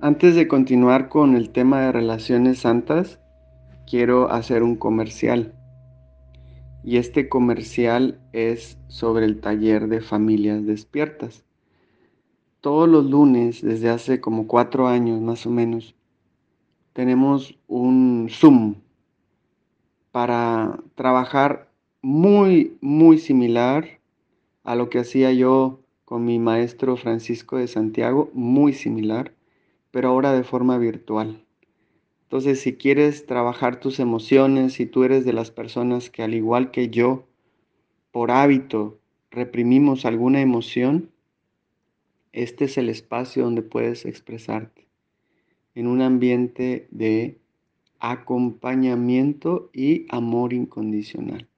Antes de continuar con el tema de relaciones santas, quiero hacer un comercial. Y este comercial es sobre el taller de familias despiertas. Todos los lunes, desde hace como cuatro años más o menos, tenemos un Zoom para trabajar muy, muy similar a lo que hacía yo con mi maestro Francisco de Santiago, muy similar pero ahora de forma virtual. Entonces, si quieres trabajar tus emociones, si tú eres de las personas que al igual que yo, por hábito, reprimimos alguna emoción, este es el espacio donde puedes expresarte en un ambiente de acompañamiento y amor incondicional.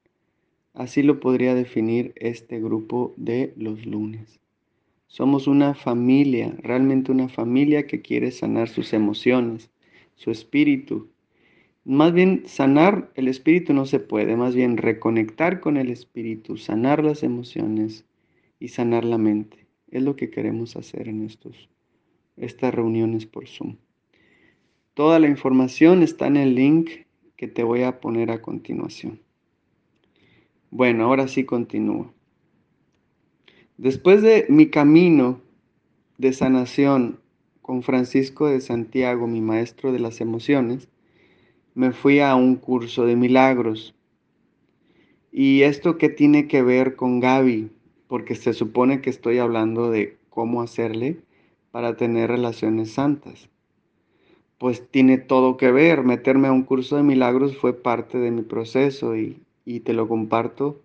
Así lo podría definir este grupo de los lunes. Somos una familia, realmente una familia que quiere sanar sus emociones, su espíritu. Más bien sanar el espíritu no se puede, más bien reconectar con el espíritu, sanar las emociones y sanar la mente. Es lo que queremos hacer en estos, estas reuniones por Zoom. Toda la información está en el link que te voy a poner a continuación. Bueno, ahora sí continúo. Después de mi camino de sanación con Francisco de Santiago, mi maestro de las emociones, me fui a un curso de milagros. ¿Y esto qué tiene que ver con Gaby? Porque se supone que estoy hablando de cómo hacerle para tener relaciones santas. Pues tiene todo que ver. Meterme a un curso de milagros fue parte de mi proceso y, y te lo comparto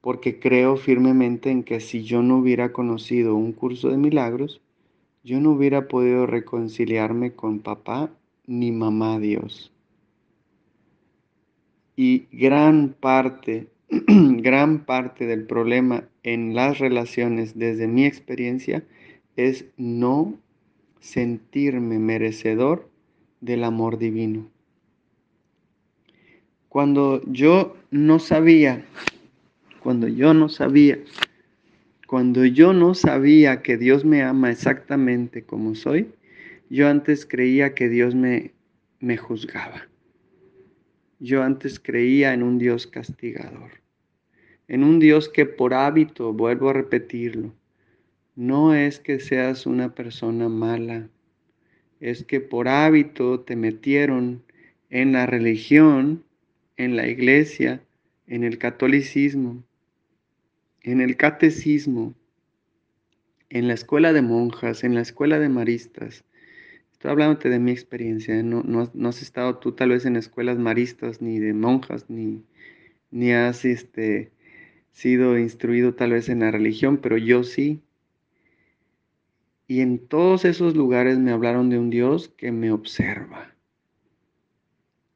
porque creo firmemente en que si yo no hubiera conocido un curso de milagros, yo no hubiera podido reconciliarme con papá ni mamá Dios. Y gran parte, gran parte del problema en las relaciones desde mi experiencia es no sentirme merecedor del amor divino. Cuando yo no sabía cuando yo no sabía, cuando yo no sabía que Dios me ama exactamente como soy, yo antes creía que Dios me, me juzgaba. Yo antes creía en un Dios castigador, en un Dios que por hábito, vuelvo a repetirlo, no es que seas una persona mala, es que por hábito te metieron en la religión, en la iglesia, en el catolicismo, en el catecismo, en la escuela de monjas, en la escuela de maristas. Estoy hablándote de mi experiencia, ¿eh? no, has estado tú tal vez en escuelas maristas, ni de monjas, ni, ni has este, sido instruido tal vez en la religión, pero yo sí. Y en todos esos lugares me hablaron de un Dios que me observa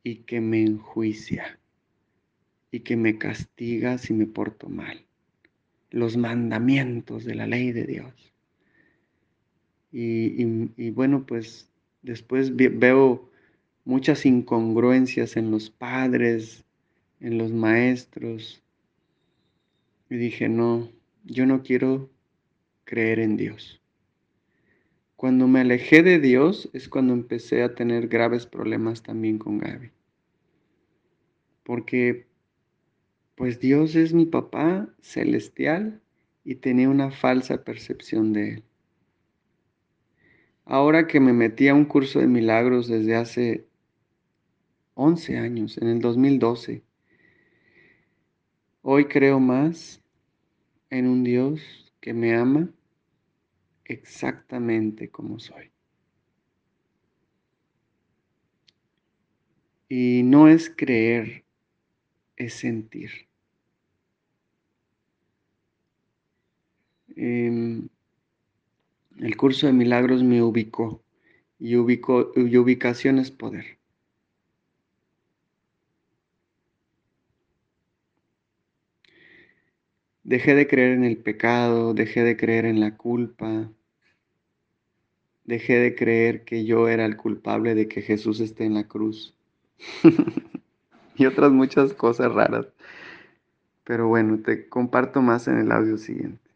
y que me enjuicia y que me castiga si me porto mal los mandamientos de la ley de Dios. Y, bueno, pues después veo muchas incongruencias en los padres, en los maestros. Y dije, no, yo no quiero creer en Dios. Cuando me alejé de Dios es cuando empecé a tener graves problemas también con Gaby. Porque pues Dios es mi papá celestial y tenía una falsa percepción de él. Ahora que me metí a un curso de milagros desde hace 11 años, en el 2012, hoy creo más en un Dios que me ama exactamente como soy. Y no es creer, es sentir. Em, el curso de milagros me ubicó y, ubicó, y ubicación es poder. Dejé de creer en el pecado, dejé de creer en la culpa, dejé de creer que yo era el culpable de que Jesús esté en la cruz y otras muchas cosas raras. Pero bueno, te comparto más en el audio siguiente.